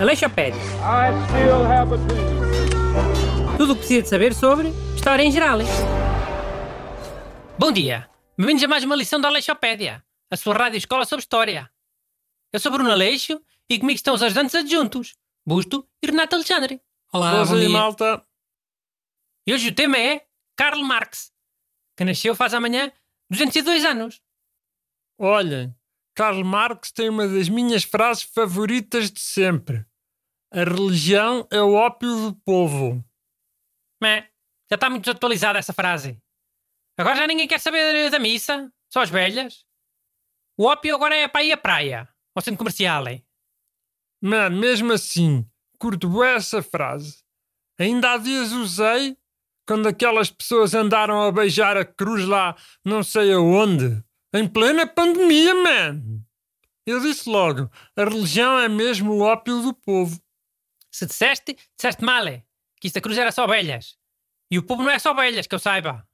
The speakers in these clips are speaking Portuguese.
Aleixopédia. Tudo o que precisa de saber sobre História em geral. Bom dia. Bem-vindos a mais uma lição da Aleixopédia, a sua rádio escola sobre História. Eu sou Bruno Aleixo e comigo estão os ajudantes adjuntos, Busto e Renato Alexandre. Olá, bom dia. malta. E hoje o tema é Karl Marx, que nasceu faz amanhã 202 anos. Olhem, Karl Marx tem uma das minhas frases favoritas de sempre. A religião é o ópio do povo. Mas já está muito desatualizada essa frase. Agora já ninguém quer saber da missa, só as velhas. O ópio agora é para ir à praia, ao centro comercial. hein? Mano, mesmo assim, curto essa frase. Ainda há dias usei quando aquelas pessoas andaram a beijar a cruz lá não sei aonde. Em plena pandemia, man. Eu disse logo, a religião é mesmo o ópio do povo. Se disseste, disseste mal. é, Que isto a cruz era só velhas. E o povo não é só velhas, que eu saiba.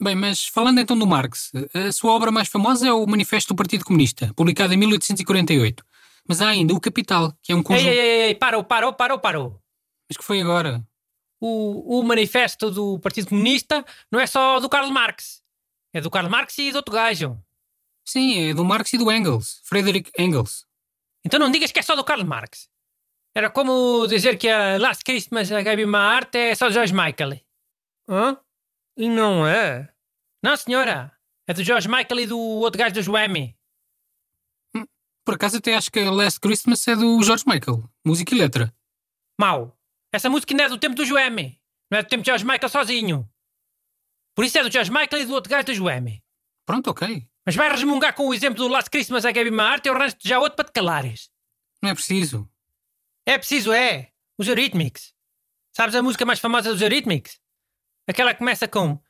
Bem, mas falando então do Marx, a sua obra mais famosa é o Manifesto do Partido Comunista, publicado em 1848. Mas há ainda o Capital, que é um Ei, conjunto... ei, ei, ei, parou, parou, parou, parou. Mas que foi agora? O, o manifesto do Partido Comunista não é só do Karl Marx. É do Karl Marx e do outro gajo. Sim, é do Marx e do Engels, Friedrich Engels. Então não digas que é só do Karl Marx. Era como dizer que a Last Christmas a Gaby Art é só do George Michael. Hã? E não é? Não, senhora. É do George Michael e do outro gajo do Joemi. Por acaso até acho que a Last Christmas é do George Michael, música e letra. Mau. Essa música ainda é do tempo do Joemi. Não é do tempo de George Michael sozinho. Por isso é do George Michael e do outro gajo do Joemi. Pronto, ok. Mas vai resmungar com o exemplo do Last Christmas a Gaby Art e eu arranjo-te já outro para te calares. Não é preciso. É preciso, é. Os Eurythmics. Sabes a música mais famosa dos Eurythmics? Aquela que começa com...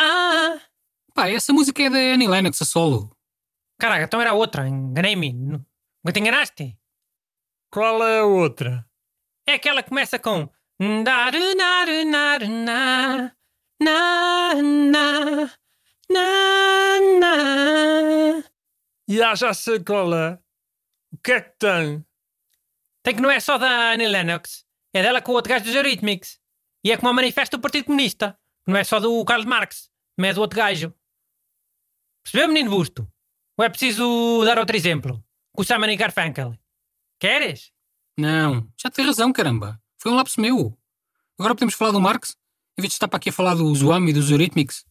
Ah... Pá, essa música é da Annie Lennox a solo. Caraca, então era outra. Enganei-me. Nunca te enganaste? Qual é a outra? É aquela que começa com... Daru, naru, naru, na, na, na, na, na. E ah, já sei qual é. O que é que tem? Tem que não é só da Annie Lennox. É dela com o outro gajo dos Eurythmics. E é como o manifesto do Partido Comunista. Não é só do Karl Marx. Mas é do outro gajo. Percebeu, menino busto? Ou é preciso dar outro exemplo? Com o Simon e Garfunkel. Queres? Não, já tem razão, caramba. Foi um lapso meu. Agora podemos falar do Marx? Em vez de estar para aqui a falar do Zoam e dos Eurythmics.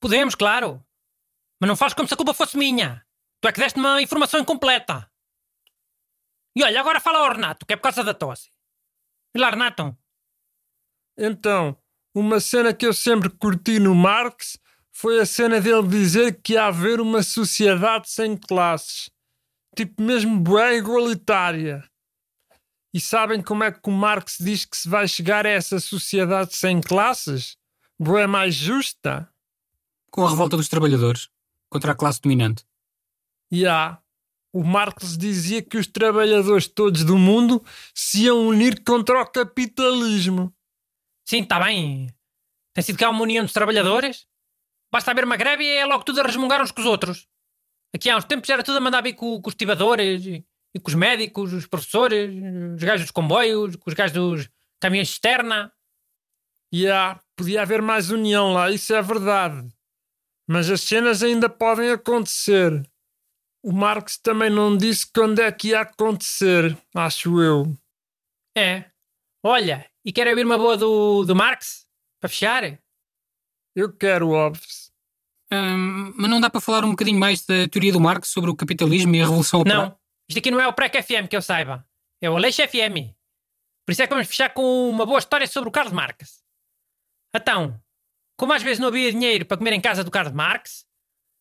Podemos, claro. Mas não faz como se a culpa fosse minha. Tu é que deste uma informação incompleta. E olha, agora fala ao Renato, que é por causa da tosse. E lá, Renato? Então, uma cena que eu sempre curti no Marx foi a cena dele dizer que ia haver uma sociedade sem classes. Tipo, mesmo bué igualitária. E sabem como é que o Marx diz que se vai chegar a essa sociedade sem classes? Bué mais justa? Com a revolta dos trabalhadores contra a classe dominante. E há. O Marx dizia que os trabalhadores todos do mundo se iam unir contra o capitalismo. Sim, está bem. Tem sido cá uma união dos trabalhadores. Basta haver uma greve e é logo tudo a resmungar uns com os outros. Aqui há uns tempos era tudo a mandar vir com, com os estibadores e, e com os médicos, os professores, os gajos dos comboios, com os gajos dos caminhões externa. E há, podia haver mais união lá, isso é verdade. Mas as cenas ainda podem acontecer. O Marx também não disse quando é que ia acontecer, acho eu. É. Olha, e quer ouvir uma boa do, do Marx? Para fechar? Eu quero, óbvio. Hum, mas não dá para falar um bocadinho mais da teoria do Marx sobre o capitalismo e a revolução operária? Não. Isto aqui não é o PREC FM que eu saiba. É o Aleixo FM. Por isso é que vamos fechar com uma boa história sobre o Karl Marx. Então, como às vezes não havia dinheiro para comer em casa do Karl Marx,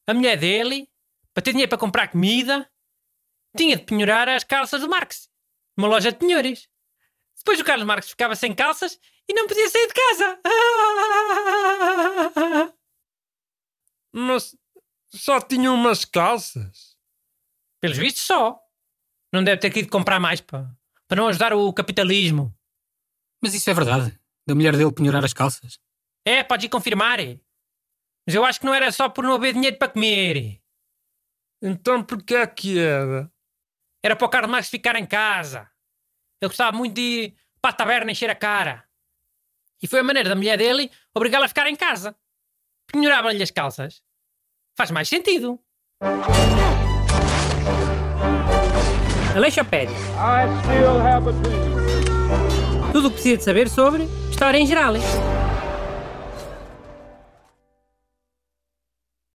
a mulher dele, para ter dinheiro para comprar comida, tinha de penhorar as calças do Marx. Numa loja de penhores. Depois o Carlos Marx ficava sem calças e não podia sair de casa. Mas só tinha umas calças. Pelos vistos só. Não deve ter querido comprar mais para, para não ajudar o capitalismo. Mas isso é verdade. Da mulher dele penhorar as calças. É, podes ir confirmar. Mas eu acho que não era só por não haver dinheiro para comer. Então porquê é que era? Era para o Carlos Marx ficar em casa. Ele gostava muito de ir para a taberna encher a cara. E foi a maneira da mulher dele obrigá-lo a ficar em casa. Penhorava-lhe as calças. Faz mais sentido. Aleixopédia. Tudo o que precisa de saber sobre História em Geral.